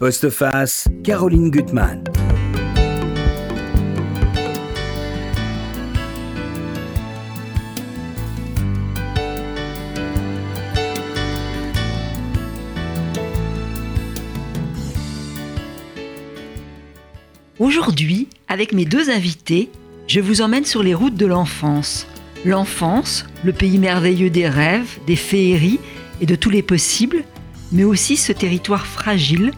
Postface, Caroline Gutmann. Aujourd'hui, avec mes deux invités, je vous emmène sur les routes de l'enfance. L'enfance, le pays merveilleux des rêves, des féeries et de tous les possibles, mais aussi ce territoire fragile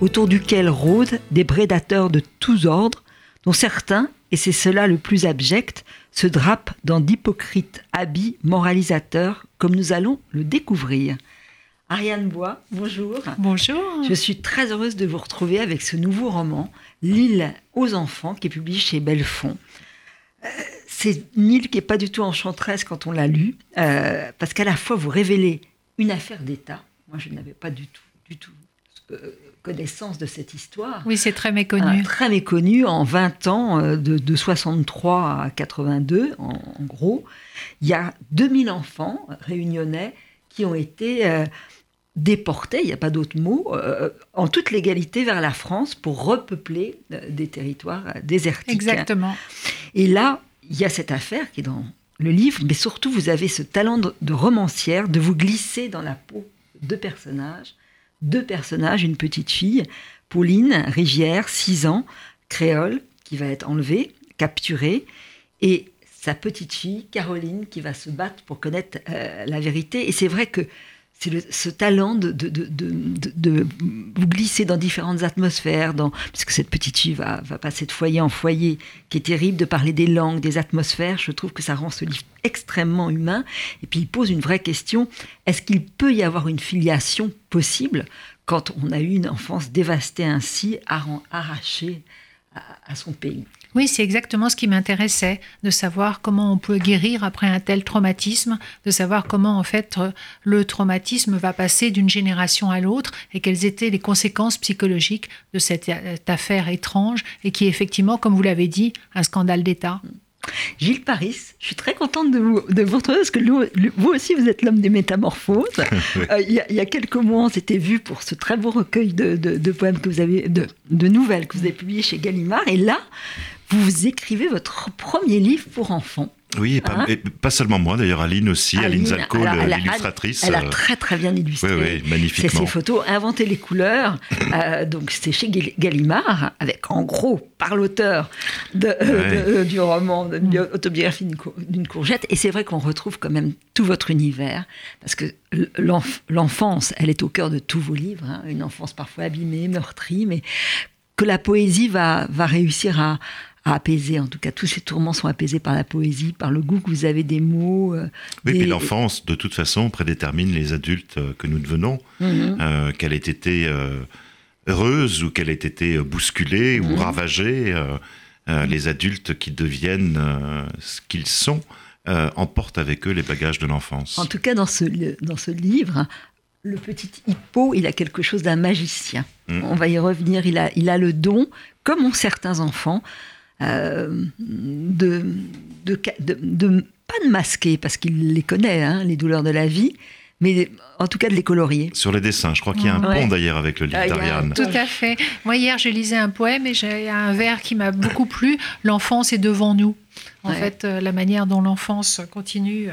autour duquel rôdent des prédateurs de tous ordres, dont certains, et c'est cela le plus abject, se drapent dans d'hypocrites habits moralisateurs, comme nous allons le découvrir. Ariane Bois, bonjour. Bonjour. Je suis très heureuse de vous retrouver avec ce nouveau roman, L'île aux enfants, qui est publié chez Bellefond. Euh, c'est une île qui n'est pas du tout enchanteresse quand on l'a lu, euh, parce qu'à la fois vous révélez une affaire d'État. Moi, je n'avais pas du tout, du tout euh, connaissance de cette histoire. Oui, c'est très méconnu. très méconnu en 20 ans, de, de 63 à 82, en, en, gros. Il y a 2000 enfants réunionnais qui ont été déportés, il n'y a pas d'autre mot, euh, en toute légalité vers la France pour repeupler euh, des territoires euh, désertiques. Exactement. Et là, il y a cette affaire qui est dans le livre, mais surtout vous avez ce talent de romancière de vous glisser dans la peau de personnages, deux personnages, une petite fille, Pauline Rivière, 6 ans, créole, qui va être enlevée, capturée, et sa petite fille, Caroline, qui va se battre pour connaître euh, la vérité. Et c'est vrai que c'est ce talent de, vous glisser dans différentes atmosphères, puisque cette petite fille va, passer de foyer en foyer, qui est terrible, de parler des langues, des atmosphères. Je trouve que ça rend ce livre extrêmement humain. Et puis il pose une vraie question, est-ce qu'il peut y avoir une filiation possible quand on a eu une enfance dévastée ainsi, arrachée à son pays? Oui, c'est exactement ce qui m'intéressait, de savoir comment on peut guérir après un tel traumatisme, de savoir comment en fait le traumatisme va passer d'une génération à l'autre et quelles étaient les conséquences psychologiques de cette affaire étrange et qui est effectivement, comme vous l'avez dit, un scandale d'État. Gilles Paris, je suis très contente de vous, de vous retrouver parce que vous aussi, vous êtes l'homme des métamorphoses. euh, il, y a, il, y a, quelques mois, on s'était vu pour ce très beau recueil de, de, de poèmes que vous avez, de, de, nouvelles que vous avez publié chez Gallimard. Et là, vous écrivez votre premier livre pour enfants. Oui, et pas, hein et pas, seulement moi, d'ailleurs, Aline aussi, Aline, Aline Zalco, l'illustratrice. Elle, a très très bien illustré. Oui, oui, magnifiquement. C'est ses photos, inventer les couleurs. euh, donc c'est chez Gallimard, avec en gros, par l'auteur ouais. euh, du roman de Autobiographie d'une courgette. Et c'est vrai qu'on retrouve quand même tout votre univers, parce que l'enfance, elle est au cœur de tous vos livres. Hein, une enfance parfois abîmée, meurtrie, mais que la poésie va, va réussir à à apaiser. En tout cas, tous ces tourments sont apaisés par la poésie, par le goût que vous avez des mots. Euh, oui, des... l'enfance, de toute façon, prédétermine les adultes que nous devenons. Mm -hmm. euh, qu'elle ait été euh, heureuse ou qu'elle ait été bousculée mm -hmm. ou ravagée, les adultes qui deviennent ce qu'ils sont emportent avec eux les bagages de l'enfance. En tout cas, dans ce, dans ce livre, le petit hippo, il a quelque chose d'un magicien. On va y revenir. Il a, il a le don, comme ont certains enfants, euh, de, de, de, pas de masquer, parce qu'il les connaît, hein, les douleurs de la vie, mais en tout cas de les colorier. Sur les dessins, je crois qu'il y a un ouais. pont d'ailleurs avec le livre ah, d'Ariane. Tout à fait. Moi hier, je lisais un poème et j'ai un vers qui m'a beaucoup plu. L'enfance est devant nous. En ouais. fait, euh, la manière dont l'enfance continue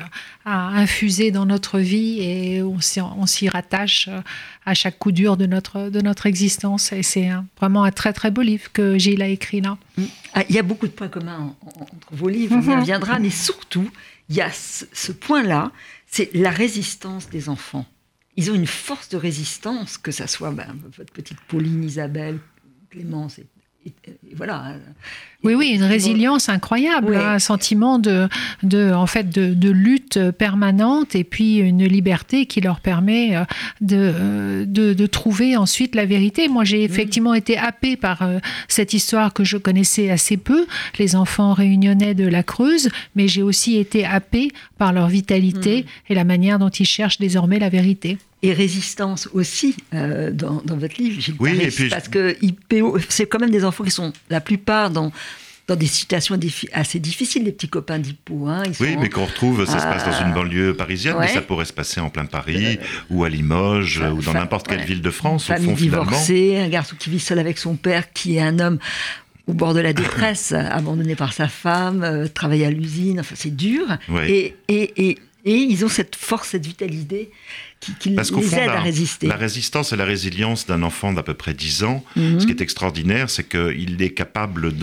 à infuser dans notre vie et on s'y rattache euh, à chaque coup dur de notre, de notre existence. Et c'est vraiment un très très beau livre que Gilles a écrit là. Ah, il y a beaucoup de points communs entre vos livres, on y reviendra, mais surtout, il y a ce, ce point-là, c'est la résistance des enfants. Ils ont une force de résistance, que ça soit ben, votre petite Pauline, Isabelle, Clémence et voilà. Oui, oui, une résilience incroyable, oui. hein, un sentiment de, de, en fait, de, de, lutte permanente et puis une liberté qui leur permet de, de, de trouver ensuite la vérité. Moi, j'ai effectivement mmh. été happée par euh, cette histoire que je connaissais assez peu, les enfants réunionnais de la Creuse, mais j'ai aussi été happée par leur vitalité mmh. et la manière dont ils cherchent désormais la vérité et résistance aussi euh, dans, dans, votre livre, Gilles oui, Paris, et puis parce que c'est quand même des enfants qui sont la plupart dans dans des situations assez difficiles, les petits copains d'Hippo. Hein, oui, mais qu'on retrouve, ça se passe dans une banlieue parisienne, mais ça pourrait se passer en plein Paris, ou à Limoges, ou dans n'importe quelle ville de France. Une famille divorcée, un garçon qui vit seul avec son père, qui est un homme au bord de la détresse, abandonné par sa femme, euh, travaille à l'usine, enfin c'est dur. Et, et, et, et, ils ont cette force, cette vitalité qui, les aide à résister. La résistance et la résilience d'un enfant d'à peu près 10 ans, mhm. ce qui est extraordinaire, c'est qu'il est capable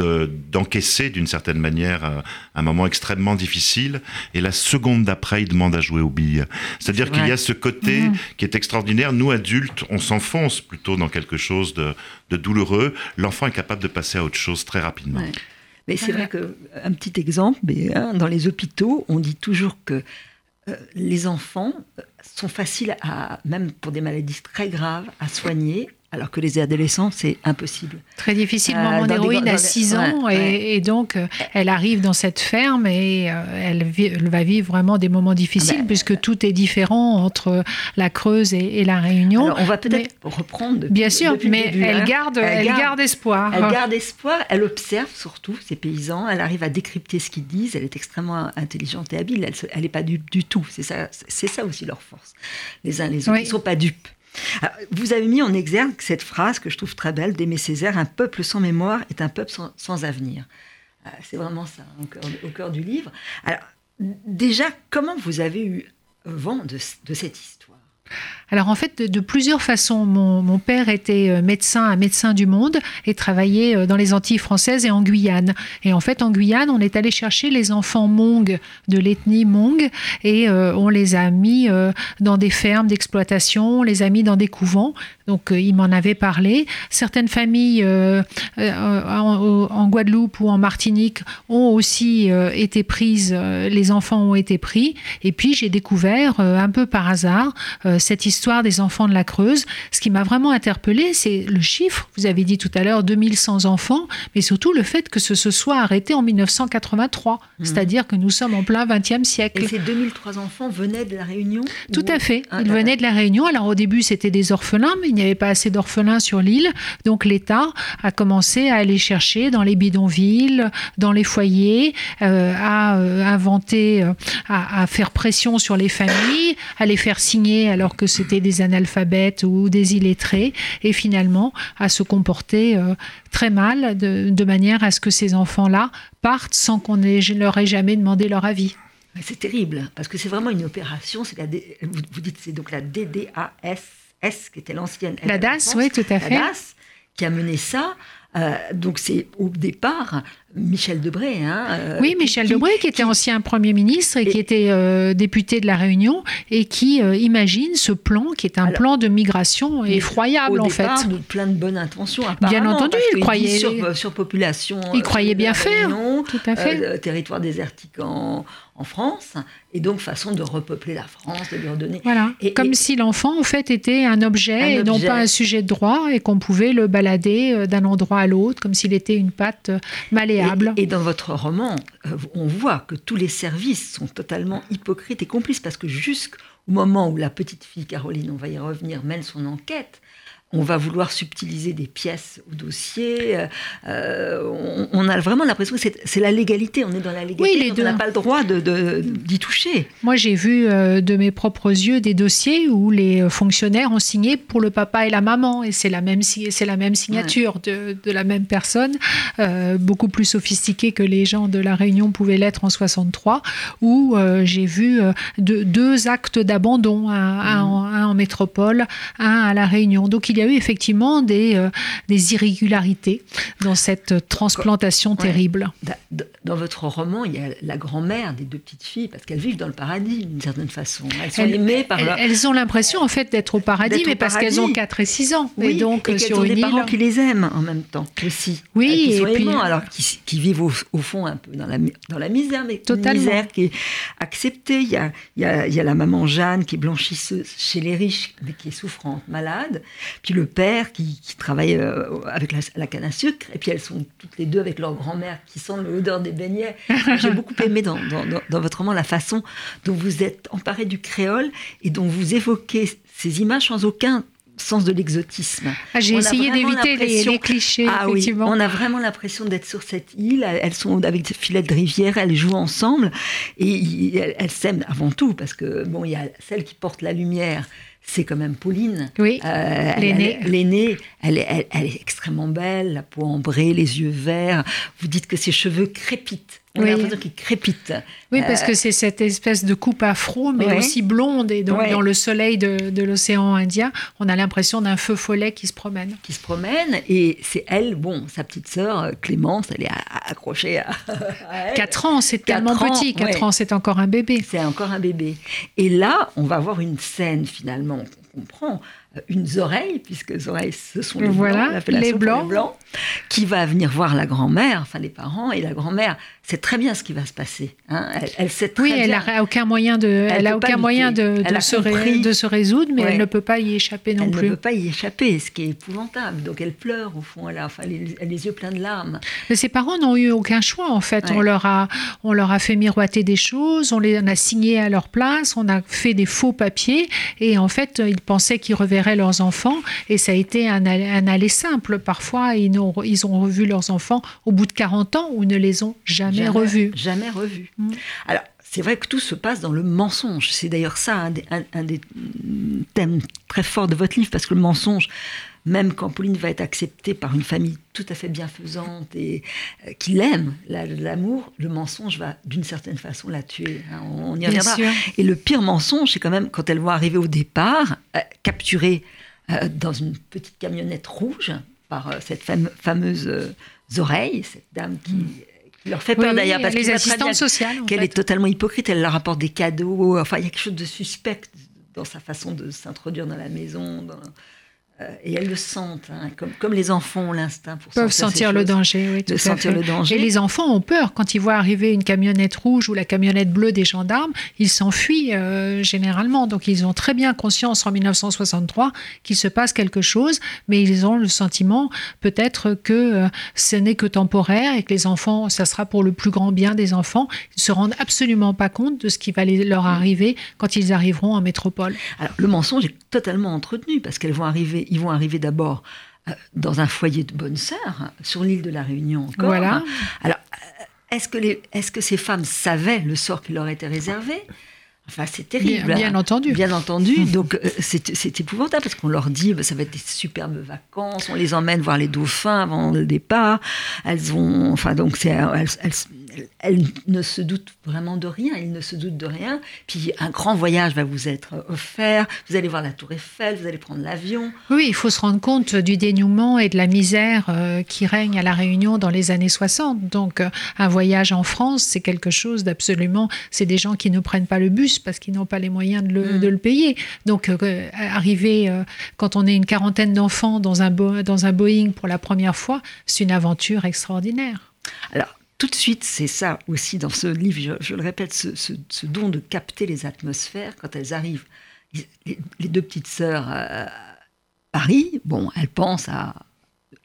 d'encaisser d'une certaine manière euh, un moment extrêmement difficile, et la seconde d'après, il demande à jouer aux billes. C'est-à-dire qu'il y a ce côté mhm. qui est extraordinaire. Nous, adultes, on s'enfonce plutôt dans quelque chose de, douloureux. L'enfant est capable de passer à autre chose très rapidement. Mais c'est vrai que, un petit exemple, mais, hein, dans les hôpitaux, on dit toujours que euh, les enfants sont faciles à, même pour des maladies très graves, à soigner, alors que les adolescents, c'est impossible. Très difficile. Euh, Maman d'héroïne a 6 ans et, donc euh, elle arrive dans cette ferme et euh, elle, va vivre vraiment des moments difficiles ah ben, puisque tout est différent entre la Creuse et, la Réunion. on va peut-être reprendre. bien sûr, mais elle, hein. garde, elle, garde, espoir. Elle garde espoir, elle observe surtout ces paysans, elle arrive à décrypter ce qu'ils disent, elle est extrêmement intelligente et habile, elle n'est pas dupe du tout. C'est ça, ça aussi leur force. Les uns les autres, ils ne sont pas dupes vous avez mis en exergue cette phrase que je trouve très belle d'Aimé Césaire Un peuple sans mémoire est un peuple sans, avenir. Euh, c'est vraiment ça, au cœur, du livre. Alors, déjà, comment vous avez eu vent de cette histoire? Alors en fait, de, plusieurs façons. Mon, père était euh, médecin à Médecins du Monde et travaillait euh, dans les Antilles françaises et en Guyane. Et en fait, en Guyane, on est allé chercher les enfants Hmong de l'ethnie Hmong et euh, on les a mis dans des fermes d'exploitation, on les a mis dans des couvents. Donc il m'en avait parlé. Certaines familles en, Guadeloupe ou en Martinique ont aussi été prises, les enfants ont été pris. Et puis j'ai découvert un peu par hasard cette histoire des enfants de la Creuse. Ce qui m'a vraiment interpellée, c'est le chiffre. Vous avez dit tout à l'heure 2100 enfants, mais surtout le fait que ce se soit arrêté en 1983. Mhm. C'est-à-dire que nous sommes en plein 20e siècle. Et ces 2003 enfants venaient de la Réunion Tout à fait. Ah, Ils venaient de la Réunion. Alors au début, c'était des orphelins, mais il n'y avait pas assez d'orphelins sur l'île. Donc l'État a commencé à aller chercher dans les bidonvilles, dans les foyers, euh, à euh, inventer, euh, à faire pression sur les familles, à les faire signer alors que c'était des analphabètes ou des illettrés, et finalement à se comporter euh, très mal de, manière à ce que ces enfants-là partent sans qu'on leur ait jamais demandé leur avis. C'est terrible, parce que c'est vraiment une opération, c'est la, vous, dites c'est donc la DDAS, qui était l'ancienne... La DAS, oui, tout à fait. La DAS, qui a mené ça. Euh, donc c'est au départ Michel Debré. Hein, euh, oui, Michel Debré, qui était ancien Premier ministre et, qui était euh, député de La Réunion et qui imagine ce plan qui est un plan de migration effroyable en fait. De plein de bonnes intentions. Bien entendu, il croyait. Sur, surpopulation. Il croyait bien faire. tout à fait. territoire désertique en, en France, et donc façon de repeupler la France, de lui redonner. Voilà, et, comme si l'enfant, en fait, était un objet et non pas un sujet de droit, et qu'on pouvait le balader euh, d'un endroit à l'autre, comme s'il était une patte euh, malléable. Et, dans votre roman, euh, on voit que tous les services sont totalement hypocrites et complices, parce que jusqu'au moment où la petite fille Caroline, on va y revenir, mène son enquête, on va vouloir subtiliser des pièces au dossier. Euh, on, a vraiment l'impression que c'est la légalité, on est dans la légalité, on n'a pas le droit d'y de, toucher. Moi, j'ai vu euh, de mes propres yeux des dossiers où les fonctionnaires ont signé pour le papa et la maman, et c'est la même, c'est la même signature de, la même personne, euh, beaucoup plus sophistiquée que les gens de la Réunion pouvaient l'être en 63, où j'ai vu deux actes d'abandon, un, un, en métropole, un à la Réunion. Donc il y a eu effectivement des, euh, des irrégularités dans cette transplantation terrible. Dans votre roman, il y a la grand-mère des deux petites filles, parce qu'elles vivent dans le paradis d'une certaine façon. Elles sont aimées par Elles ont l'impression en fait d'être au paradis, mais parce qu'elles ont 4 et 6 ans. Oui, et donc et sur ont des parents qui les aiment en même temps aussi. Oui, qui sont et puis, alors qui, vivent au, fond un peu dans la, dans la misère, mais totalement. une misère qui est acceptée. Il y, a, il, y a, il y a la maman Jeanne qui est blanchisseuse chez les riches, mais qui est souffrante, malade. Puis le père qui, travaille euh, avec la, canne à sucre, et puis elles sont toutes les deux avec leur grand-mère qui sent l'odeur des beignets. J'ai beaucoup aimé dans, dans, votre roman la façon dont vous êtes emparé du créole et dont vous évoquez ces images sans aucun sens de l'exotisme. Ah, J'ai essayé d'éviter les, clichés. Ah effectivement. on a vraiment l'impression d'être sur cette île. Elles sont avec des filets de rivière, elles jouent ensemble et elles s'aiment avant tout parce que bon, il y a celle qui porte la lumière c'est quand même Pauline. Oui, euh, l'aînée. L'aînée, elle, elle, elle, est extrêmement belle, la peau ambrée, les yeux verts. Vous dites que ses cheveux crépitent. On oui. a l'impression. Oui, parce euh, que c'est cette espèce de coupe afro, mais aussi blonde. Et donc, dans le soleil de, de l'océan Indien, on a l'impression d'un feu follet qui se promène. Qui se promène. Et c'est elle, bon, sa petite sœur, Clémence, elle est accrochée à, à 4 ans, c'est tellement petit. 4 ans, c'est encore un bébé. C'est encore un bébé. Et là, on va voir une scène, finalement, comprend une oreille, puisque les oreilles, ce sont les voilà, blancs, les blancs. blancs, qui va venir voir la grand-mère, enfin les parents, et la grand-mère sait très bien ce qui va se passer. Hein. Elle, sait très oui, bien. elle n'a aucun moyen de, elle, a aucun moyen de, de, se de, se résoudre, mais elle ne peut pas y échapper non plus. Elle ne peut pas y échapper, ce qui est épouvantable. Donc elle pleure au fond, elle a enfin, les, les yeux pleins de larmes. Mais ses parents n'ont eu aucun choix en fait. On leur a, on leur a fait miroiter des choses, on les on a signé à leur place, on a fait des faux papiers, et en fait ils pensaient qu'ils reverraient leurs enfants et ça a été un, aller simple. Parfois, ils ont, ils ont revu leurs enfants au bout de 40 ans ou ne les ont jamais, revus. Jamais revus. Mm. Alors, c'est vrai que tout se passe dans le mensonge. C'est d'ailleurs ça un des, un des, thèmes très forts de votre livre, parce que le mensonge, même quand Pauline va être acceptée par une famille tout à fait bienfaisante et euh, qui l'aime, l'amour, le mensonge va d'une certaine façon la tuer. Hein. on, y reviendra. Et le pire mensonge, c'est quand même quand elle voit arriver au départ, euh, capturée euh, dans une petite camionnette rouge par euh, cette fameuse euh, oreille, cette dame qui, hmm. Leur fait peur d'ailleurs parce les assistantes sociales qu'elle est totalement hypocrite. Elle leur apporte des cadeaux. Enfin, il y a quelque chose de suspect dans sa façon de s'introduire dans la maison. Dans, et elles le sentent, hein, comme, comme, les enfants ont l'instinct pour peuvent sentir le danger, oui, tout sentir le danger. Et les enfants ont peur quand ils voient arriver une camionnette rouge ou la camionnette bleue des gendarmes, ils s'enfuient euh, généralement. Donc ils ont très bien conscience en 1963 qu'il se passe quelque chose, mais ils ont le sentiment peut-être que euh, ce n'est que temporaire et que les enfants, ça sera pour le plus grand bien des enfants. Ils se rendent absolument pas compte de ce qui va leur arriver quand ils arriveront en métropole. Alors le mensonge est totalement entretenu parce qu'elles vont arriver ils vont arriver d'abord euh, dans un foyer de bonnes sœurs, sur l'île de la Réunion encore. Voilà. Alors, euh, est-ce que, les, est-ce que ces femmes savaient le sort qui leur était réservé? Enfin, c'est terrible. Bien, bien, entendu. Bien entendu. Donc, euh, c'est, c'est épouvantable parce qu'on leur dit bah, ça va être des superbes vacances, on les emmène voir les dauphins avant le départ. Elles vont. Enfin, donc, c'est, elles elle ne se doute vraiment de rien, il ne se doute de rien. Puis un grand voyage va vous être offert, vous allez voir la tour Eiffel, vous allez prendre l'avion. Oui, il faut se rendre compte du dénouement et de la misère euh, qui règne à La Réunion dans les années 60. Donc euh, un voyage en France, c'est quelque chose d'absolument... C'est des gens qui ne prennent pas le bus parce qu'ils n'ont pas les moyens de le, mm. de le payer. Donc euh, arriver, quand on est une quarantaine d'enfants dans un, dans un Boeing pour la première fois, c'est une aventure extraordinaire. Alors, tout de suite, c'est ça aussi dans ce livre, je, le répète, ce, don de capter les atmosphères quand elles arrivent. Les, deux petites sœurs à Paris, bon, elles pensent à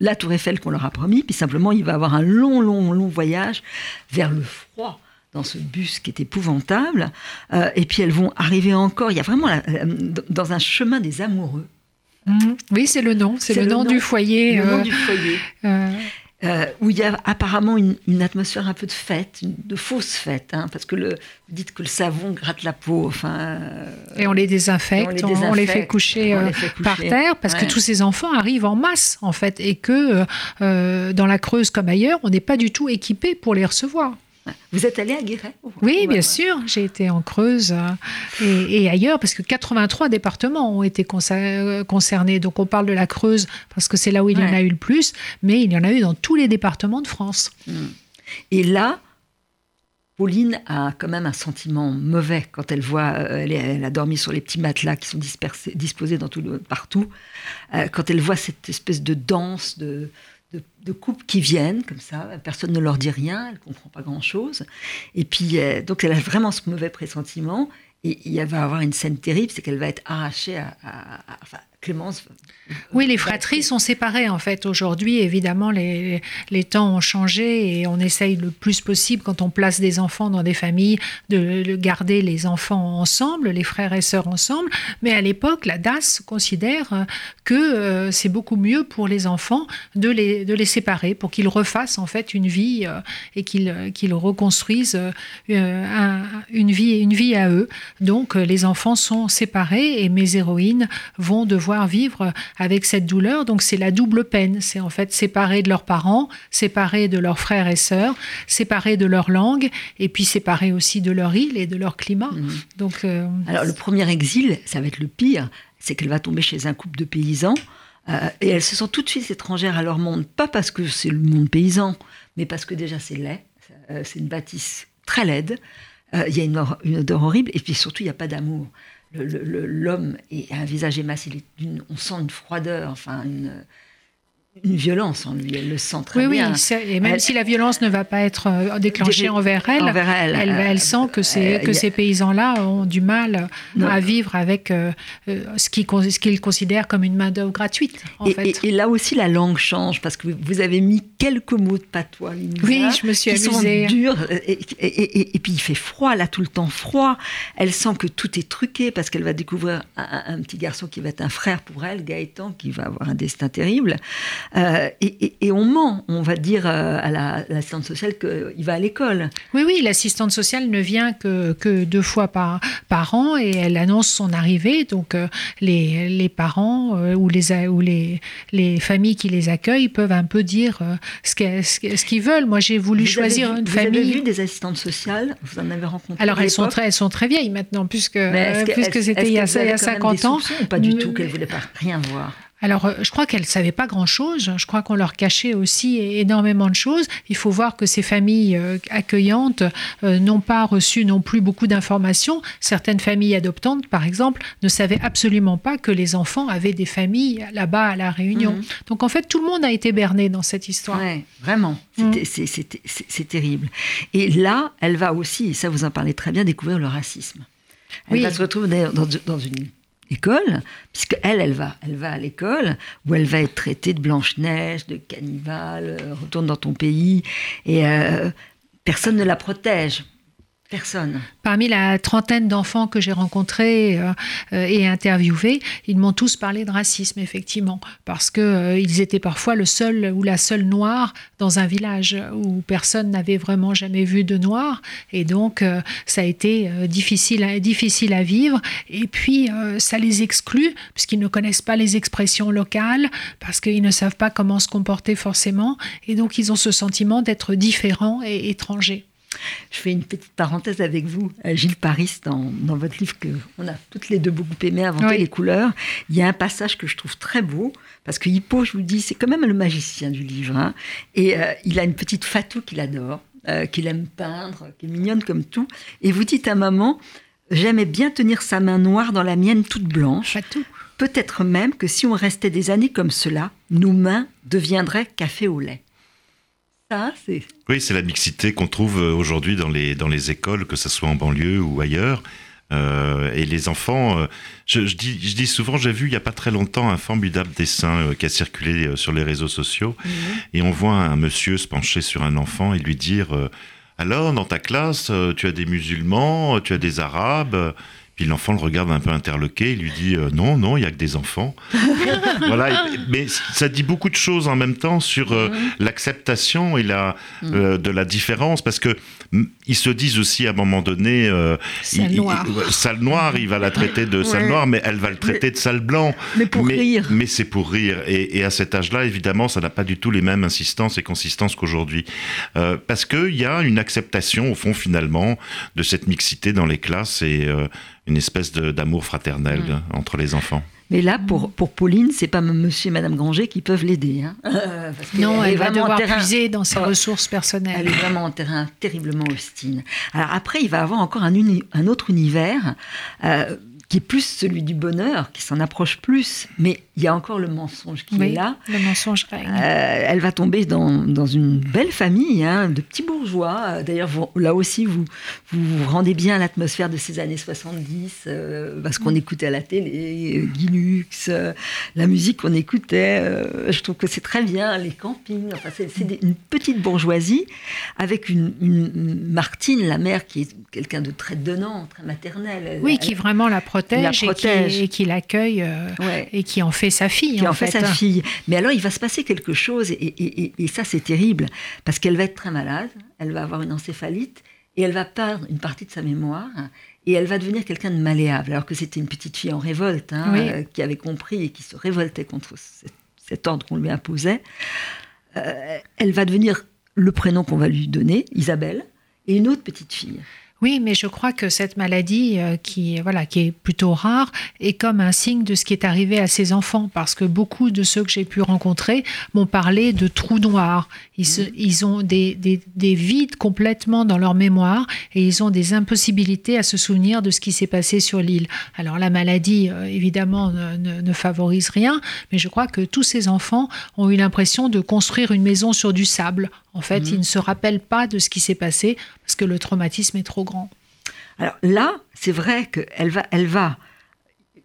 la tour Eiffel qu'on leur a promis, puis simplement il va avoir un long, long, long voyage vers le froid dans ce bus qui est épouvantable. Euh, et puis elles vont arriver encore, il y a vraiment dans un chemin des amoureux. Mmh. Oui, c'est le nom, c'est le, nom du foyer. Le nom euh, du foyer. Euh, euh, où il y a apparemment une, atmosphère un peu de fête, de fausse fête, hein, parce que le, vous dites que le savon gratte la peau, enfin. et on les désinfecte, on les, fait, coucher, euh, par terre, parce que tous ces enfants arrivent en masse, en fait, et que euh, dans la Creuse comme ailleurs, on n'est pas du tout équipé pour les recevoir. Vous êtes allé à Guéret Oui, bien sûr. J'ai été en Creuse euh, et, ailleurs parce que 83 départements ont été euh, concernés. Donc on parle de la Creuse parce que c'est là où il y en a eu le plus, mais il y en a eu dans tous les départements de France. Hmm. Et là, Pauline a quand même un sentiment mauvais quand elle voit, euh, elle, a dormi sur les petits matelas qui sont dispersés, disposés dans tout partout, quand elle voit cette espèce de danse, de, de, couples qui viennent comme ça, personne ne leur dit rien, elle ne comprend pas grand-chose. Et puis, euh, donc elle a vraiment ce mauvais pressentiment. Et il va y avoir une scène terrible, c'est qu'elle va être arrachée à, Clémence. Oui, les fratries sont séparées en fait. Aujourd'hui, évidemment, les, les temps ont changé et on essaye le plus possible, quand on place des enfants dans des familles, de, garder les enfants ensemble, les frères et sœurs ensemble. Mais à l'époque, la DAS considère que euh, c'est beaucoup mieux pour les enfants de les, de les séparer pour qu'ils refassent en fait une vie euh, et qu'ils qu'ils reconstruisent euh, une, vie, une vie à eux. Donc, les enfants sont séparés et mes héroïnes vont devoir vivre avec cette douleur. Donc c'est la double peine. C'est en fait séparés de leurs parents, séparés de leurs frères et sœurs, séparés de leur langue, et puis séparés aussi de leur île et de leur climat. Mhm. Donc, euh, Alors le premier exil, ça va être le pire, c'est qu'elle va tomber chez un couple de paysans. Euh, et elle se sent tout de suite étrangère à leur monde, pas parce que c'est le monde paysan, mais parce que déjà c'est laid, euh, c'est une bâtisse très laide, il y a une, une, odeur horrible, et puis surtout il n'y a pas d'amour l'homme a un visage émacié, on sent une froideur, enfin une, une violence en lui, elle le sent très oui, bien. Oui, et même si la violence ne va pas être euh, déclenchée envers elle, elle, elle, euh, sent que, euh, que ces paysans-là ont du mal à vivre avec ce qu'ils considèrent comme une main-d'œuvre gratuite. et, là aussi, la langue change parce que vous avez mis quelques mots de patois. Oui, je me suis qui amusée. Sont durs, et, puis il fait froid, là, tout le temps froid. Elle sent que tout est truqué parce qu'elle va découvrir un, petit garçon qui va être un frère pour elle, Gaëtan, qui va avoir un destin terrible. Euh, et, on ment, on va dire euh, à l'assistante sociale qu'il va à l'école. Oui, oui, l'assistante sociale ne vient que, que deux fois par, par an et elle annonce son arrivée. Donc euh, les, les, parents ou, les, ou les, les familles qui les accueillent peuvent un peu dire ce qu'ils veulent. Moi, j'ai voulu choisir une famille. Vous avez vu des assistantes sociales? Vous en avez rencontré Alors, elles sont, très, elles sont très vieilles maintenant, puisque, puisque c'était il y a, 50 ans. pas du tout, qu'elles ne voulaient pas rien voir? Alors, euh, je crois qu'elles ne savaient pas grand-chose. Je crois qu'on leur cachait aussi énormément de choses. Il faut voir que ces familles euh, accueillantes euh, n'ont pas reçu non plus beaucoup d'informations. Certaines familles adoptantes, par exemple, ne savaient absolument pas que les enfants avaient des familles là-bas à La Réunion. Mhm. Donc, en fait, tout le monde a été berné dans cette histoire. Oui, vraiment. Mhm. C'est terrible. Et là, elle va aussi, et ça vous en parlez très bien, découvrir le racisme. Elle va se retrouver dans, dans une école, puisque elle, elle va, elle va à l'école où elle va être traitée de Blanche-Neige, de cannibale, euh, retourne dans ton pays, et euh, personne ne la protège. Personne. Parmi la trentaine d'enfants que j'ai rencontrés euh, euh, et interviewés, ils m'ont tous parlé de racisme, effectivement, parce qu'ils euh, étaient parfois le seul ou la seule noire dans un village où personne n'avait vraiment jamais vu de noir, et donc ça a été difficile, à, difficile à vivre. Et puis ça les exclut, puisqu'ils ne connaissent pas les expressions locales, parce qu'ils ne savent pas comment se comporter forcément, et donc ils ont ce sentiment d'être différents et étrangers. Je fais une petite parenthèse avec vous, euh, Gilles Paris, dans, votre livre que on a toutes les deux beaucoup aimé, Inventer les couleurs. Il y a un passage que je trouve très beau, parce que Hippo, je vous dis, c'est quand même le magicien du livre. Hein. et euh, il a une petite Fatou qu'il adore, euh, qu'il aime peindre, qui est mignonne comme tout. Et vous dites à maman, j'aimais bien tenir sa main noire dans la mienne toute blanche. Fatou. Peut-être même que si on restait des années comme cela, nos mains deviendraient café au lait. Oui, c'est la mixité qu'on trouve euh, aujourd'hui dans les, dans les écoles, que ce soit en banlieue ou ailleurs. Euh, et les enfants, euh, je, dis, je dis souvent, j'ai vu il n'y a pas très longtemps un formidable dessin qui a circulé sur les réseaux sociaux, mhm. et on voit un monsieur se pencher sur un enfant et lui dire, alors dans ta classe, tu as des musulmans, tu as des arabes, puis l'enfant le regarde un peu interloqué, il lui dit euh, non, non, il y a que des enfants. voilà, mais ça dit beaucoup de choses en même temps sur euh, mm-hmm. l'acceptation et la mm. euh, de la différence, parce que ils se disent aussi à un moment donné, sale noire, sale noire, il va la traiter de sale noire, mais elle va le traiter de sale blanc. Mais pour rire. Mais c'est pour rire. Et, à cet âge-là, évidemment, ça n'a pas du tout les mêmes insistances et consistances qu'aujourd'hui, parce qu'il y a une acceptation au fond finalement de cette mixité dans les classes et une espèce d'amour fraternel mm. entre les enfants. Mais là, pour, pour Pauline, c'est pas monsieur et madame Granger qui peuvent l'aider. Hein. non, elle, va devoir puiser dans ses ressources personnelles. Elle est vraiment en terrain terriblement hostile. Alors après, il va avoir encore un, un autre univers euh, qui est plus celui du bonheur, qui s'en approche plus. Mais il y a encore le mensonge qui est là. Le mensonge règne. Euh, elle va tomber dans, dans une belle famille hein, de petits bourgeois. D'ailleurs, là aussi, vous, vous rendez bien à l'atmosphère de ces années 70, euh, parce qu'on écoutait à la télé, Guy Lux, la musique qu'on écoutait. je trouve que c'est très bien, les campings. Enfin, c'est une petite bourgeoisie avec une, une, Martine, la mère, qui est quelqu'un de très donnant, très maternel. oui, qui vraiment la protège, et qui, l'accueille et qui en fait sa fille. Qui en, fait. sa fille. Mais alors, il va se passer quelque chose, et, ça, c'est terrible, parce qu'elle va être très malade, elle va avoir une encéphalite, et elle va perdre une partie de sa mémoire, et elle va devenir quelqu'un de malléable, alors que c'était une petite fille en révolte, hein, euh, qui avait compris et qui se révoltait contre cet, ordre qu'on lui imposait. Euh, elle va devenir le prénom qu'on va lui donner, Isabelle, et une autre petite fille. Oui, mais je crois que cette maladie, euh, qui, voilà, qui est plutôt rare, est comme un signe de ce qui est arrivé à ces enfants, parce que beaucoup de ceux que j'ai pu rencontrer m'ont parlé de trous noirs. Ils, ils ont des, des, des, vides complètement dans leur mémoire et ils ont des impossibilités à se souvenir de ce qui s'est passé sur l'île. Alors la maladie, euh, évidemment, ne, ne, favorise rien, mais je crois que tous ces enfants ont eu l'impression de construire une maison sur du sable. En fait, mmh. ils ne se rappellent pas de ce qui s'est passé parce que le traumatisme est trop grand. Alors là, c'est vrai qu'elle va, elle va.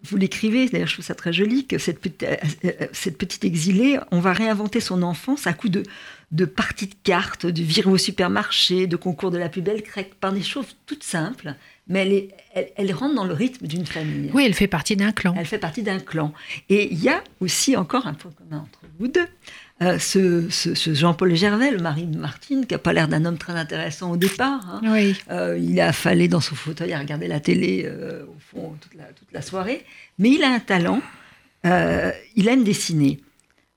Vous l'écrivez, d'ailleurs, je trouve ça très joli, que cette, petite, euh, euh, cette petite exilée, on va réinventer son enfance à coup de, de parties de cartes, de virées au supermarché, de concours de la plus belle crèque, par des choses toutes simples, mais elle, elle, rentre dans le rythme d'une famille. Oui, elle fait partie d'un clan. Elle fait partie d'un clan. Et il y a aussi encore un point commun entre vous deux. Euh, ce, Jean-Paul Gervais, le mari de Martine, qui n'a pas l'air d'un homme très intéressant au départ. Hein. Euh, il a affalé dans son fauteuil à regarder la télé euh, au fond toute la, soirée. Mais il a un talent. il aime dessiner.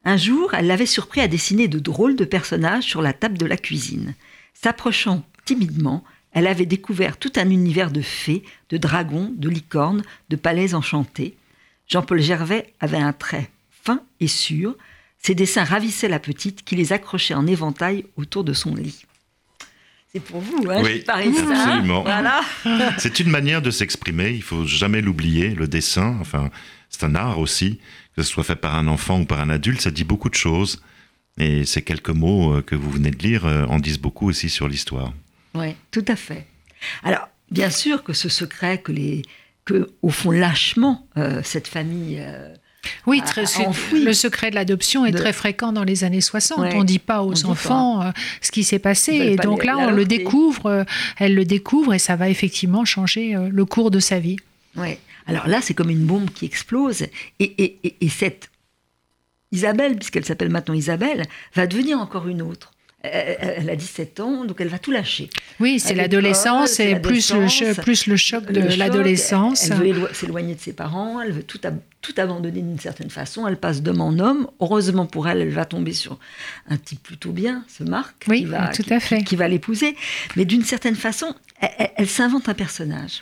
Un jour, elle l'avait surpris à dessiner de drôles de personnages sur la table de la cuisine. S'approchant timidement, elle avait découvert tout un univers de fées, de dragons, de licornes, de palais enchantés. Jean-Paul Gervais avait un trait fin et sûr, ces dessins ravissaient la petite qui les accrochait en éventail autour de son lit. C'est pour vous, hein, oui, absolument. Voilà. C'est une manière de s'exprimer, il faut jamais l'oublier, le dessin, enfin, c'est un art aussi, que ce soit fait par un enfant ou par un adulte, ça dit beaucoup de choses. Et ces quelques mots euh, que vous venez de lire euh, en disent beaucoup aussi sur l'histoire. Oui, tout à fait. Alors, bien sûr que ce secret que les que au fond lâchement euh, cette famille oui, le secret de l'adoption est très fréquent dans les années 60. On ne dit pas aux enfants euh, ce qui s'est passé. Et donc là, on le découvre, euh, elle le découvre et ça va effectivement changer euh, le cours de sa vie. Oui. Alors là, c'est comme une bombe qui explose. Et, et cette Isabelle, puisqu'elle s'appelle maintenant Isabelle, va devenir encore une autre elle a 17 ans, donc elle va tout lâcher. Oui, c'est l'adolescence et plus le, plus le choc de l'adolescence. Elle, veut s'éloigner de ses parents, elle veut tout, tout abandonner d'une certaine façon. Elle passe d'homme en homme. Heureusement pour elle, elle va tomber sur un type plutôt bien, ce Marc, qui va. Qui, l'épouser. Mais d'une certaine façon, elle s'invente un personnage.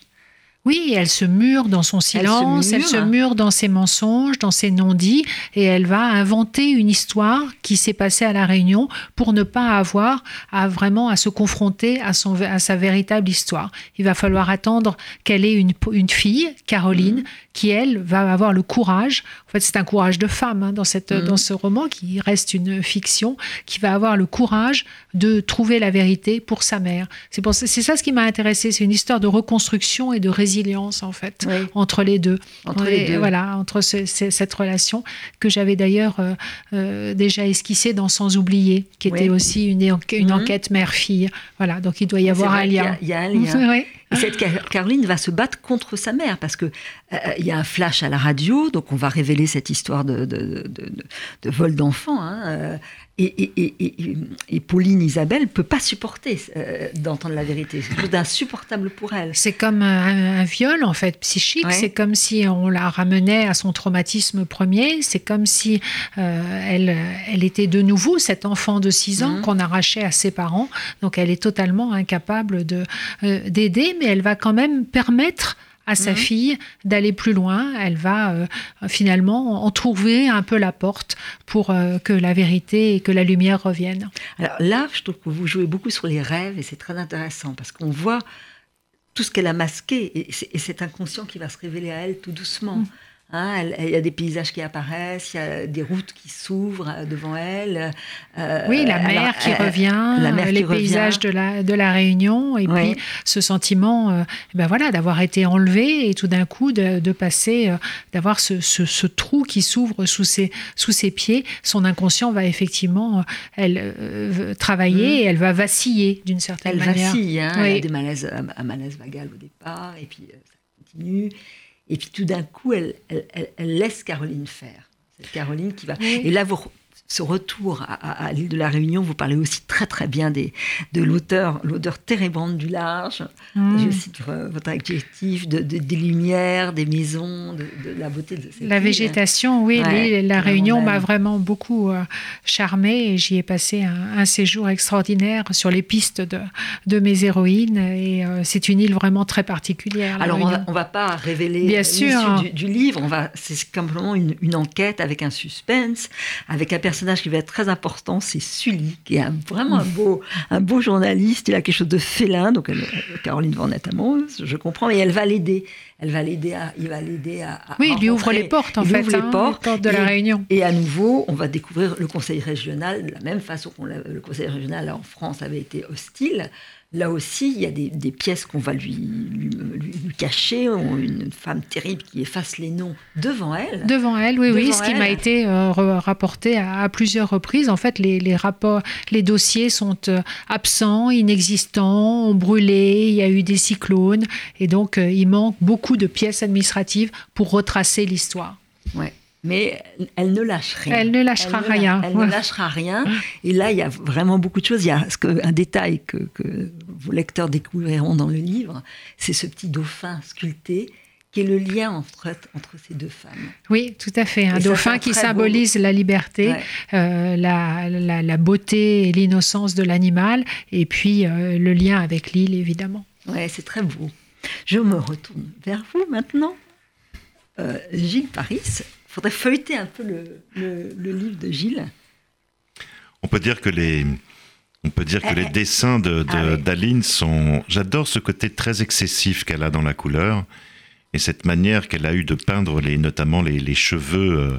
Oui, elle se mure dans son silence, elle se mure, dans ses mensonges, dans ses non-dits, et elle va inventer une histoire qui s'est passée à la Réunion pour ne pas avoir à vraiment à se confronter à, son, à sa véritable histoire. Il va falloir attendre qu'elle ait une, une fille, Caroline, mhm. qui elle va avoir le courage. En fait, c'est un courage de femme hein, dans, cette, dans ce roman qui reste une fiction, qui va avoir le courage de trouver la vérité pour sa mère. C'est c'est ça ce qui m'a intéressé. C'est une histoire de reconstruction et de résilience résilience en fait entre les deux. Entre les deux. Voilà, entre cette relation que j'avais d'ailleurs euh, euh, déjà esquissée dans Sans oublier, qui était aussi une, une mhm. enquête mère-fille. Voilà, donc il doit y avoir un lien. Il y, a un lien. Et cette Caroline va se battre contre sa mère parce que euh, il y a un flash à la radio, donc on va révéler cette histoire de, de, de, vol d'enfant. Hein, et, et, et, Pauline Isabelle ne peut pas supporter euh, d'entendre la vérité. C'est quelque insupportable pour elle. C'est comme un, viol, en fait, psychique. C'est comme si on la ramenait à son traumatisme premier. C'est comme si euh, elle, elle était de nouveau cet enfant de 6 ans mhm. qu'on arrachait à ses parents. Donc elle est totalement incapable euh, d'aider, mais elle va quand même permettre à sa mhm. fille d'aller plus loin. Elle va euh, finalement en trouver un peu la porte pour euh, que la vérité et que la lumière reviennent. Alors là, je trouve que vous jouez beaucoup sur les rêves et c'est très intéressant parce qu'on voit tout ce qu'elle a masqué et c'est inconscient qui va se révéler à elle tout doucement. Mhm. Hein, il y a des paysages qui apparaissent, il y a des routes qui s'ouvrent euh, devant elle. Euh, oui, la mer qui revient, la mer les paysages de la, de la Réunion, et puis ce sentiment euh, ben voilà, d'avoir été enlevé et tout d'un coup de, de passer, d'avoir ce, ce, trou qui s'ouvre sous ses, sous ses pieds. Son inconscient va effectivement elle, travailler mm. et elle va vaciller d'une certaine manière. Elle vacille, hein, elle a des malaises, un malaise vagal au départ, et puis ça continue. Et puis tout d'un coup, elle, elle, elle, laisse Caroline faire. C'est Caroline qui va. Et là, vous, ce retour à, l'île de la Réunion, vous parlez aussi très très bien des, de l'auteur, l'odeur terrible du large. Mm. Je cite votre adjectif de, des lumières, des maisons, de, la beauté de cette La végétation, oui, la Réunion m'a vraiment beaucoup euh, charmée et j'y ai passé un, séjour extraordinaire sur les pistes de, de mes héroïnes et euh, c'est une île vraiment très particulière. Alors on va, va pas révéler bien sûr. Du, du, livre, on va, c'est simplement une, une enquête avec un suspense, avec un personnage personnage qui va être très important, c'est Sully, qui est vraiment un beau, un beau journaliste. Il a quelque chose de félin, donc Caroline Van amoureuse, je comprends, et elle va l'aider. Elle va l'aider à, il va l'aider à, Oui, il lui ouvre les portes en fait, ouvre les, hein, portes, de la Réunion. Et à nouveau, on va découvrir le Conseil régional de la même façon que le Conseil régional en France avait été hostile. Là aussi, il y a des, pièces qu'on va lui, lui, cacher. Une femme terrible qui efface les noms devant elle. Devant elle, oui, oui. Ce qui m'a été euh, rapporté à, plusieurs reprises. En fait, les, rapports, les dossiers sont euh, absents, inexistants, ont brûlé. Il y a eu des cyclones, et donc euh, il manque beaucoup de pièces administratives pour retracer l'histoire. Ouais mais elle ne lâche rien. Elle ne lâchera rien. elle ne lâchera rien. Et là, il y a vraiment beaucoup de choses. Il y a un détail que, vos lecteurs découvriront dans le livre, c'est ce petit dauphin sculpté qui est le lien entre, entre ces deux femmes. Oui, tout à fait. Un dauphin qui symbolise la liberté, euh, la, la, beauté et l'innocence de l'animal, et puis euh, le lien avec l'île, évidemment. Oui, c'est très beau. Je me retourne vers vous maintenant. Euh, Gilles Paris, faudrait feuilleter un peu le, livre de Gilles. On peut dire que les, on peut dire que les eh, eh. dessins ah d'Aline sont. J'adore ce côté très excessif qu'elle a dans la couleur et cette manière qu'elle a eu de peindre les, notamment les, cheveux euh,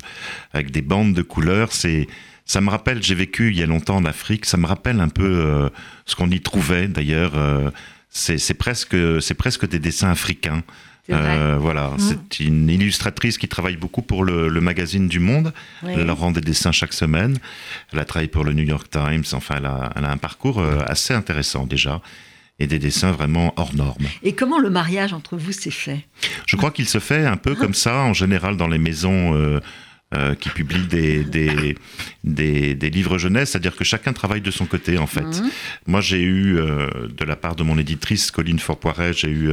avec des bandes de couleurs. C'est ça me rappelle, j'ai vécu il y a longtemps en Afrique, ça me rappelle un peu euh, ce qu'on y trouvait d'ailleurs. Euh, c'est presque, presque des dessins africains. Euh, voilà, mm. c'est une illustratrice qui travaille beaucoup pour le, magazine du Monde. Elle rend des dessins chaque semaine. Elle a travaillé pour le New York Times. Enfin, elle a, un parcours euh, assez intéressant déjà et des dessins vraiment hors normes. Et comment le mariage entre vous s'est fait? Je crois qu'il se fait un peu comme ça en général dans les maisons. Euh, qui publient des, des, livres jeunesse, c'est-à-dire que chacun travaille de son côté en fait. Mm. Moi j'ai eu, de la part de mon éditrice Colline Forpoiret, j'ai eu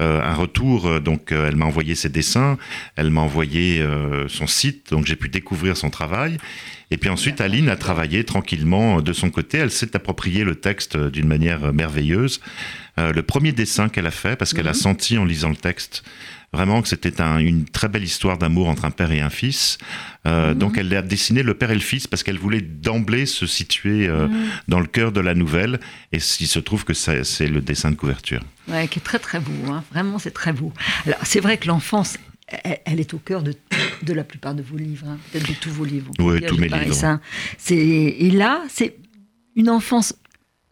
un retour. Euh, donc, euh, elle m'a envoyé ses dessins, elle m'a envoyé son site, donc j'ai pu découvrir son travail. Et puis ensuite, Aline a travaillé tranquillement de son côté. Elle s'est approprié le texte d'une manière merveilleuse. le premier dessin qu'elle a fait, parce qu'elle a mhm. senti en lisant le texte vraiment que c'était une très belle histoire d'amour entre un père et un fils. Euh, mhm. Donc elle a dessiné le père et le fils parce qu'elle voulait d'emblée se situer euh, mhm. dans le cœur de la nouvelle. Et il se trouve que c'est le dessin de couverture. Ouais, qui est très très beau. Hein. Vraiment, c'est très beau. Alors c'est vrai que l'enfance, elle, est au cœur de, de, la plupart de vos livres, hein. peut-être de tous vos livres. Oui, tous mes livres. Hein. Et là, c'est une enfance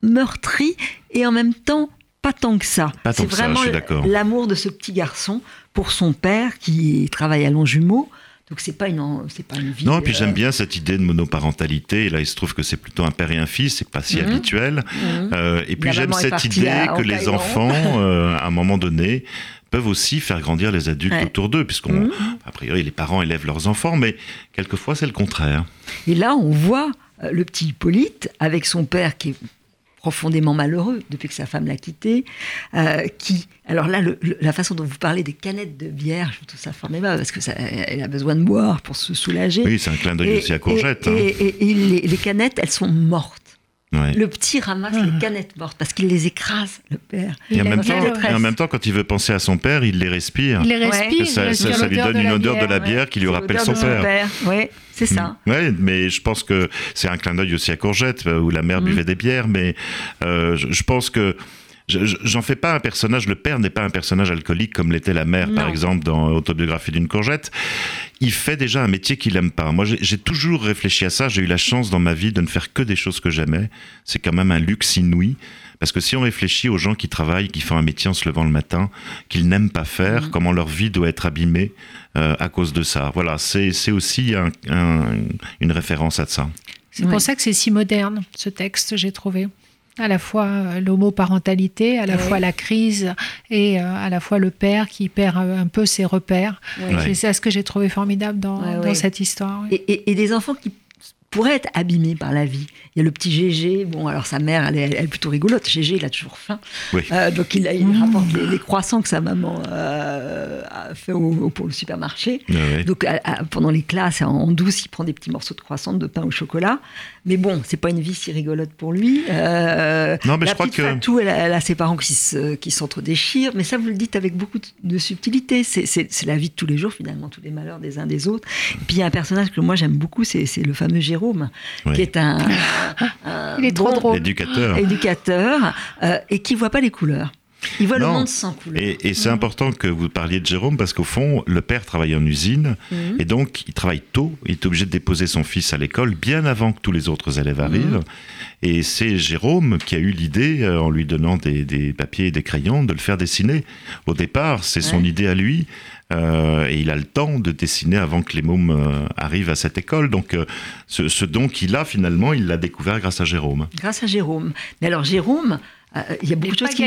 meurtrie et en même temps pas tant que ça. C'est vraiment l'amour de ce petit garçon pour son père qui travaille à Longjumeau. Donc c'est pas une c'est pas une vie. Non, et puis j'aime euh, bien cette idée de monoparentalité. Et là, il se trouve que c'est plutôt un père et un fils, c'est pas si mhm. habituel. Mhm. Euh, et puis j'aime cette idée que les enfants, euh, à un moment donné, peuvent aussi faire grandir les adultes autour d'eux, puisqu'on, mhm. a priori, les parents élèvent leurs enfants, mais quelquefois c'est le contraire. Et là, on voit le petit Hippolyte avec son père qui est profondément malheureux depuis que sa femme l'a quitté, euh, qui, alors là, la façon dont vous parlez des canettes de bière, je trouve ça formidable parce que ça, elle a besoin de boire pour se soulager. Oui, c'est un clin d'œil aussi à Courgette. Et, hein. les, canettes, elles sont mortes. Le petit ramasse les canettes mortes parce qu'il les écrase, le père. Et, en même, temps, en même, temps, quand il veut penser à son père, il les respire. Il les respire. Ça, lui donne une odeur de la bière qui lui rappelle son père. Oui, c'est ça. Mm. Oui, mais je pense que c'est un clin d'œil aussi à Courgette, où la mère mm. buvait des bières. Mais euh, je, pense que j'en fais pas un personnage. Le père n'est pas un personnage alcoolique comme l'était la mère, par exemple, dans Autobiographie d'une courgette. Il fait déjà un métier qu'il aime pas. Moi, j'ai toujours réfléchi à ça. J'ai eu la chance dans ma vie de ne faire que des choses que j'aimais. C'est quand même un luxe inouï. Parce que si on réfléchit aux gens qui travaillent, qui font un métier en se levant le matin, qu'ils n'aiment pas faire, mmh. comment leur vie doit être abîmée euh, à cause de ça. Voilà, c'est aussi une référence à ça. C'est pour ça que c'est si moderne, ce texte, j'ai trouvé à la fois euh, l'homoparentalité, à la fois la crise et euh, à la fois le père qui perd un peu ses repères. C'est ça ce que j'ai trouvé formidable dans, cette histoire. Et, et, des enfants qui pourrait être abîmé par la vie. Il y a le petit Gégé, bon, alors sa mère, elle est, plutôt rigolote. Gégé, il a toujours faim. Euh, donc il, il mmh. rapporte les, croissants que sa maman euh, a fait au, pour le supermarché. Ah donc pendant les classes, en, douce, il prend des petits morceaux de croissants, de pain au chocolat. Mais bon, c'est pas une vie si rigolote pour lui. Euh, non, mais je crois que. Fatou, elle, elle, a ses parents qui s'entre-déchirent. mais ça, vous le dites avec beaucoup de subtilité. C'est la vie de tous les jours, finalement, tous les malheurs des uns des autres. Et puis il y a un personnage que moi j'aime beaucoup, c'est le fameux Qui est un, Il est trop drôle. éducateur, éducateur euh, et qui voit pas les couleurs. Il voit le monde sans couleurs. Et, c'est important que vous parliez de Jérôme parce qu'au fond, le père travaille en usine mhm. et donc il travaille tôt. Il est obligé de déposer son fils à l'école bien avant que tous les autres élèves arrivent. Mhm. Et c'est Jérôme qui a eu l'idée, euh, en lui donnant des, papiers et des crayons, de le faire dessiner. Au départ, c'est son idée à lui. Euh, et il a le temps de dessiner avant que les mômes euh, arrivent à cette école. Donc, ce, ce don qu'il a, finalement, il l'a découvert grâce à Jérôme. Grâce à Jérôme. Mais alors, Jérôme, euh, il y a beaucoup de choses qui.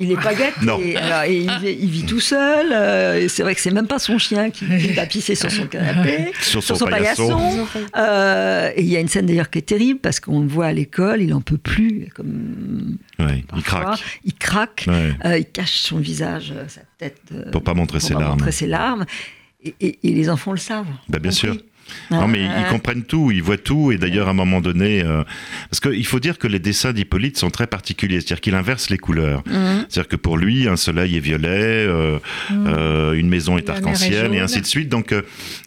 il est pas gâté. Alors, et il, vit tout seul. Euh, c'est vrai que c'est même pas son chien qui, va pisser sur son canapé, sur son, paillasson. Euh, et il y a une scène d'ailleurs qui est terrible parce qu'on le voit à l'école, il en peut plus. Comme il craque. Il craque. il cache son visage, sa tête. pour pas montrer ses larmes. Montrer ses larmes. Et, les enfants le savent. Bah, bien sûr. Non, mais ils comprennent tout, ils voient tout, et d'ailleurs, à un moment donné, euh, parce qu'il faut dire que les dessins d'Hippolyte sont très particuliers, c'est-à-dire qu'il inverse les couleurs. Mhm. C'est-à-dire que pour lui, un soleil est violet, euh, mhm. euh, une maison est arc-en-ciel, et ainsi de suite. Donc,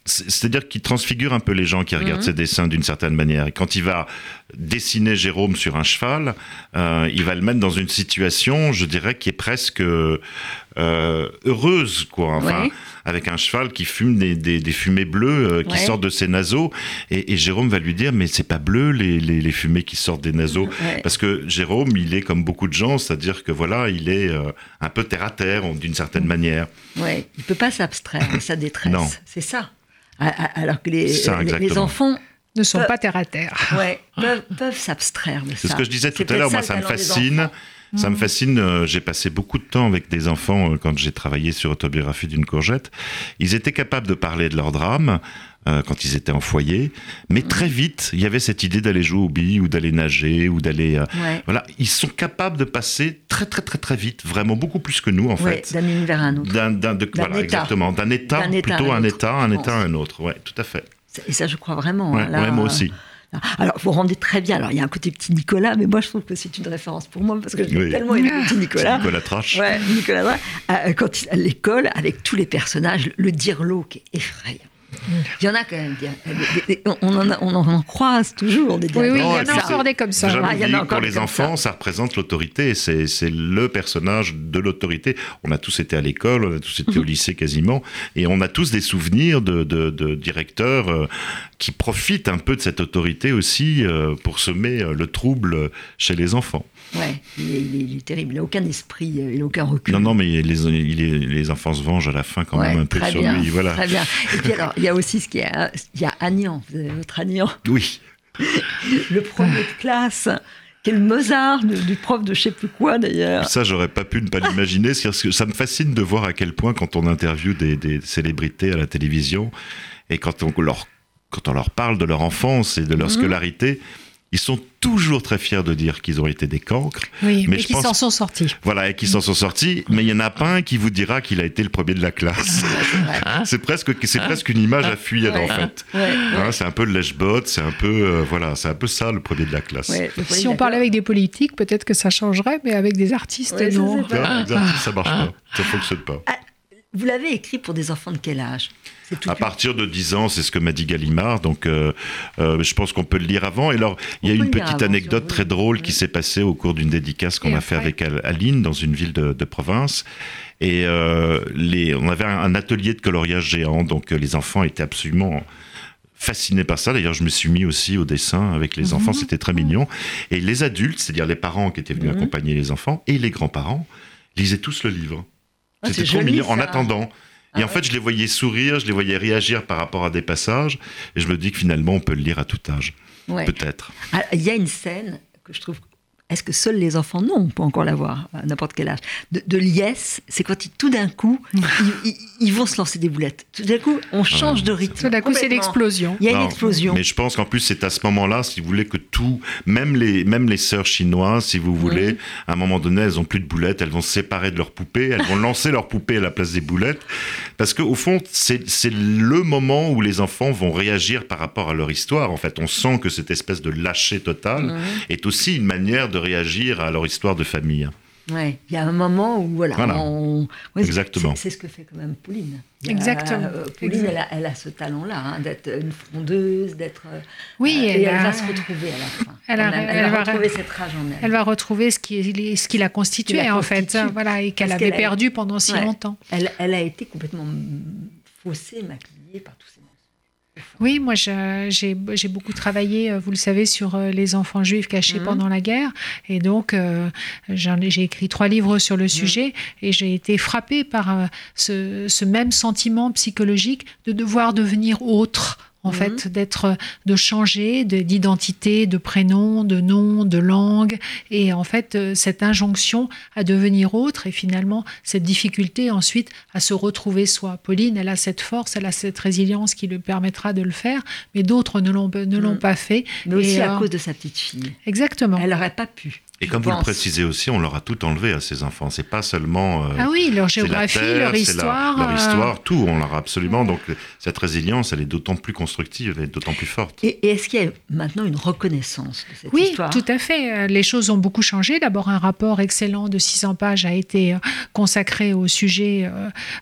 c'est-à-dire qu'il transfigure un peu les gens qui regardent ses mhm. dessins d'une certaine manière. Et quand il va dessiner Jérôme sur un cheval, il va le mettre dans une situation, je dirais, qui est presque heureuse, quoi. Enfin, avec un cheval qui fume des, fumées bleues euh, qui sortent de ses naseaux. Et, Jérôme va lui dire, mais c'est pas bleu les, fumées qui sortent des naseaux. Parce que Jérôme, il est comme beaucoup de gens, c'est-à-dire que voilà, il est euh, un peu terre à terre d'une certaine manière. Ouais, il peut pas s'abstraire de sa détresse. C'est ça. Alors que les, les, enfants ne sont pas terre à terre. Ouais, peuvent, s'abstraire de ça. C'est ce que je disais tout à l'heure, moi ça me fascine. Ça me mm. fascine. Euh, j'ai passé beaucoup de temps avec des enfants euh, quand j'ai travaillé sur Autobiographie d'une courgette. Ils étaient capables de parler de leur drame euh, quand ils étaient en foyer, mais très mm. vite, il y avait cette idée d'aller jouer au billes ou d'aller nager ou d'aller. Voilà, ils sont capables de passer très très très très vite, vraiment beaucoup plus que nous en fait. D'un univers à un autre. D'un, voilà, exactement, d'un état, plutôt un état, un état à un autre. Ouais, tout à fait. Et ça, je crois vraiment. Hein, moi aussi. Alors, vous rendez très bien. Alors, il y a un côté petit Nicolas, mais moi, je trouve que c'est une référence pour moi parce que j'ai tellement aimé petit Nicolas. Nicolas Trache. Ouais, Nicolas Trache. Euh, quand il, à l'école, avec tous les personnages, le dirlo qui est effrayant. Il y en a quand même. On en, on en croise toujours des Oui, oui, il y en a encore des comme ça. Ah, pour les enfants, ça. représente l'autorité. C'est le personnage de l'autorité. On a tous été à l'école, on a tous été au lycée quasiment, et on a tous des souvenirs de, de, directeurs euh, qui profitent un peu de cette autorité aussi euh, pour semer euh, le trouble chez les enfants. Ouais, il est, terrible. Il n'a aucun esprit, il n'a aucun recul. Non, non, mais les, les enfants se vengent à la fin quand même un peu sur lui. Voilà. Très bien. Et puis alors, il y a aussi ce qui est, il y a Agnan. Vous avez votre Agnan. Oui. le premier de classe. Quel Mozart du prof de je sais plus quoi d'ailleurs. Ça, j'aurais pas pu ne pas l'imaginer. ça me fascine de voir à quel point, quand on interviewe des, des célébrités à la télévision et quand on leur, quand on leur parle de leur enfance et de leur mhm. scolarité, ils sont toujours très fiers de dire qu'ils ont été des cancres. Oui, mais, qu'ils s'en sont sortis. Voilà, et qu'ils s'en sont sortis. Mais il y en a pas un qui vous dira qu'il a été le premier de la classe. c'est presque, c'est presque une image à fuir en fait. Hein, c'est un peu le lèche-botte, c'est un peu, euh, voilà, c'est un peu ça le premier de la classe. si on parlait avec des politiques, peut-être que ça changerait, mais avec des artistes, non. Ça, ça marche pas, ça fonctionne pas. Vous l'avez écrit pour des enfants de quel âge? À partir de 10 ans, c'est ce que m'a dit Gallimard. Donc, euh, euh, je pense qu'on peut le lire avant. Et alors, il y a une petite anecdote très drôle qui s'est passée au cours d'une dédicace qu'on a fait avec Aline dans une ville de, province. Et euh, les, on avait un atelier de coloriage géant. Donc, les enfants étaient absolument fascinés par ça. D'ailleurs, je me suis mis aussi au dessin avec les enfants. Mhm. C'était très mignon. Et les adultes, c'est-à-dire les parents qui étaient venus mhm. accompagner les enfants et les grands-parents, lisaient tous le livre. Ah, C'était trop mignon. En attendant. Et en fait, je les voyais sourire, je les voyais réagir par rapport à des passages, et je me dis que finalement, on peut le lire à tout âge. Peut-être. Ah, il y a une scène que je trouve est-ce que seuls les enfants? Non, on peut encore l'avoir à n'importe quel âge. De, liesse, c'est quand tout d'un coup, ils, vont se lancer des boulettes. Tout d'un coup, on change de rythme. Tout d'un coup, c'est l'explosion. Il y a une explosion. Mais je pense qu'en plus, c'est à ce moment-là, si vous voulez, que tout, même les, même les sœurs chinoises, si vous voulez, à un moment donné, elles ont plus de boulettes, elles vont se séparer de leurs poupées, elles vont lancer leurs poupées à la place des boulettes. Parce qu'au fond, c'est le moment où les enfants vont réagir par rapport à leur histoire. En fait, on sent que cette espèce de lâcher total est aussi une manière de réagir à leur histoire de famille. Ouais, il y a un moment où voilà, exactement. C'est ce que fait quand même Pauline. exactement. Euh, Pauline, elle a, ce talent-là, hein, d'être une frondeuse, d'être. Euh, oui, et elle, va se retrouver à la fin. Elle, va retrouver cette rage en elle. Elle va retrouver ce qui, ce qui l'a constituée en fait, voilà, et qu'elle avait perdu pendant si longtemps. Elle, elle a été complètement faussée, maquillée par tout oui, moi j'ai beaucoup travaillé, euh, vous le savez, sur euh, les enfants juifs cachés mhm. pendant la guerre. Et donc euh, j'ai écrit trois livres sur le mhm. sujet et j'ai été frappée par ce, même sentiment psychologique de devoir devenir autre en fait, mhm. d'être, de changer d'identité, de prénom, de nom, de langue, et en fait, euh, cette injonction à devenir autre, et finalement, cette difficulté ensuite à se retrouver soi. Pauline, elle a cette force, elle a cette résilience qui lui permettra de le faire, mais d'autres ne l'ont, ne l'ont mm. pas fait. Mais aussi à cause de sa petite fille. Exactement. Elle n'aurait pas pu. Et comme vous le précisez aussi, on leur a tout enlevé à ces enfants. C'est pas seulement. Euh, ah oui, leur géographie, leur histoire. leur euh, histoire, tout, on leur a absolument. Donc cette résilience, elle est d'autant plus constructive, elle est d'autant plus forte. Et, est-ce qu'il y a maintenant une reconnaissance de cette oui, histoire? Oui, tout à fait. Euh, les choses ont beaucoup changé. D'abord, un rapport excellent de 600 pages a été consacré au sujet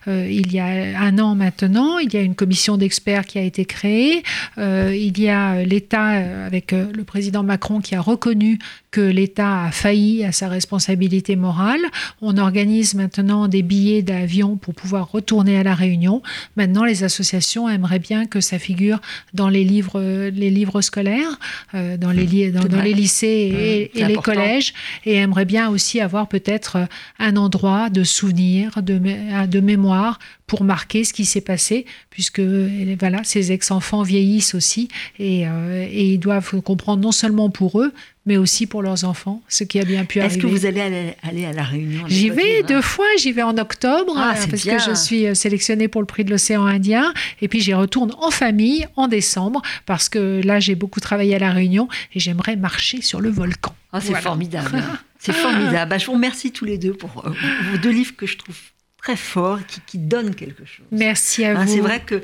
il y a un an maintenant. Il y a une commission d'experts qui a été créée. il y a l'État, avec le président Macron, qui a reconnu que l'État a failli à sa responsabilité morale. On organise maintenant des billets d'avion pour pouvoir retourner à la Réunion. Maintenant, les associations aimeraient bien que ça figure dans les livres, les livres scolaires, euh, dans, les, dans, les lycées et, les collèges, et aimeraient bien aussi avoir peut-être un endroit de souvenir, de, de mémoire pour marquer ce qui s'est passé, puisque voilà, ces ex-enfants vieillissent aussi et, euh, et, ils doivent comprendre non seulement pour eux, mais aussi pour leurs enfants, ce qui a bien pu arriver. Est-ce que vous allez aller, à la Réunion J'y vais deux fois, j'y vais en octobre, ah, euh, parce que je suis euh, sélectionnée pour le prix de l'océan Indien, et puis j'y retourne en famille en décemre, parce que là j'ai beaucoup travaillé à la Réunion, et j'aimerais marcher sur le volcan. Ah, c'est formidable. C'est formidable. Bah, je vous remercie tous les deux pour vos deux livres que je trouve très fort, qui, qui donne quelque chose. Merci à hein, vous. C'est vrai que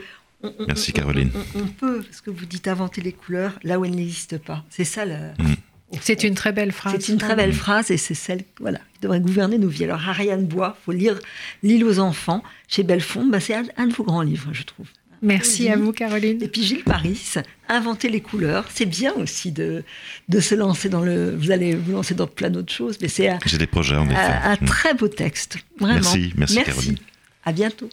Merci Caroline. On, peut, ce que vous dites, inventer les couleurs là où elles n'existent pas. C'est ça le. Mm. C'est une très belle phrase. C'est une très belle phrase et c'est celle voilà, qui devrait gouverner nos vies. Alors Ariane Bois, faut lire L'île aux enfants chez Belfond. Bah, c'est un, de vos grands livres, je trouve. Merci à vous, Caroline. Et puis Gilles Paris, inventer les couleurs, c'est bien aussi de, de se lancer dans le. Vous allez vous lancer dans plein d'autres choses, mais c'est J'ai des projets en effet. Un, un, mm. très beau texte, vraiment. Merci, merci, merci. Caroline. À bientôt.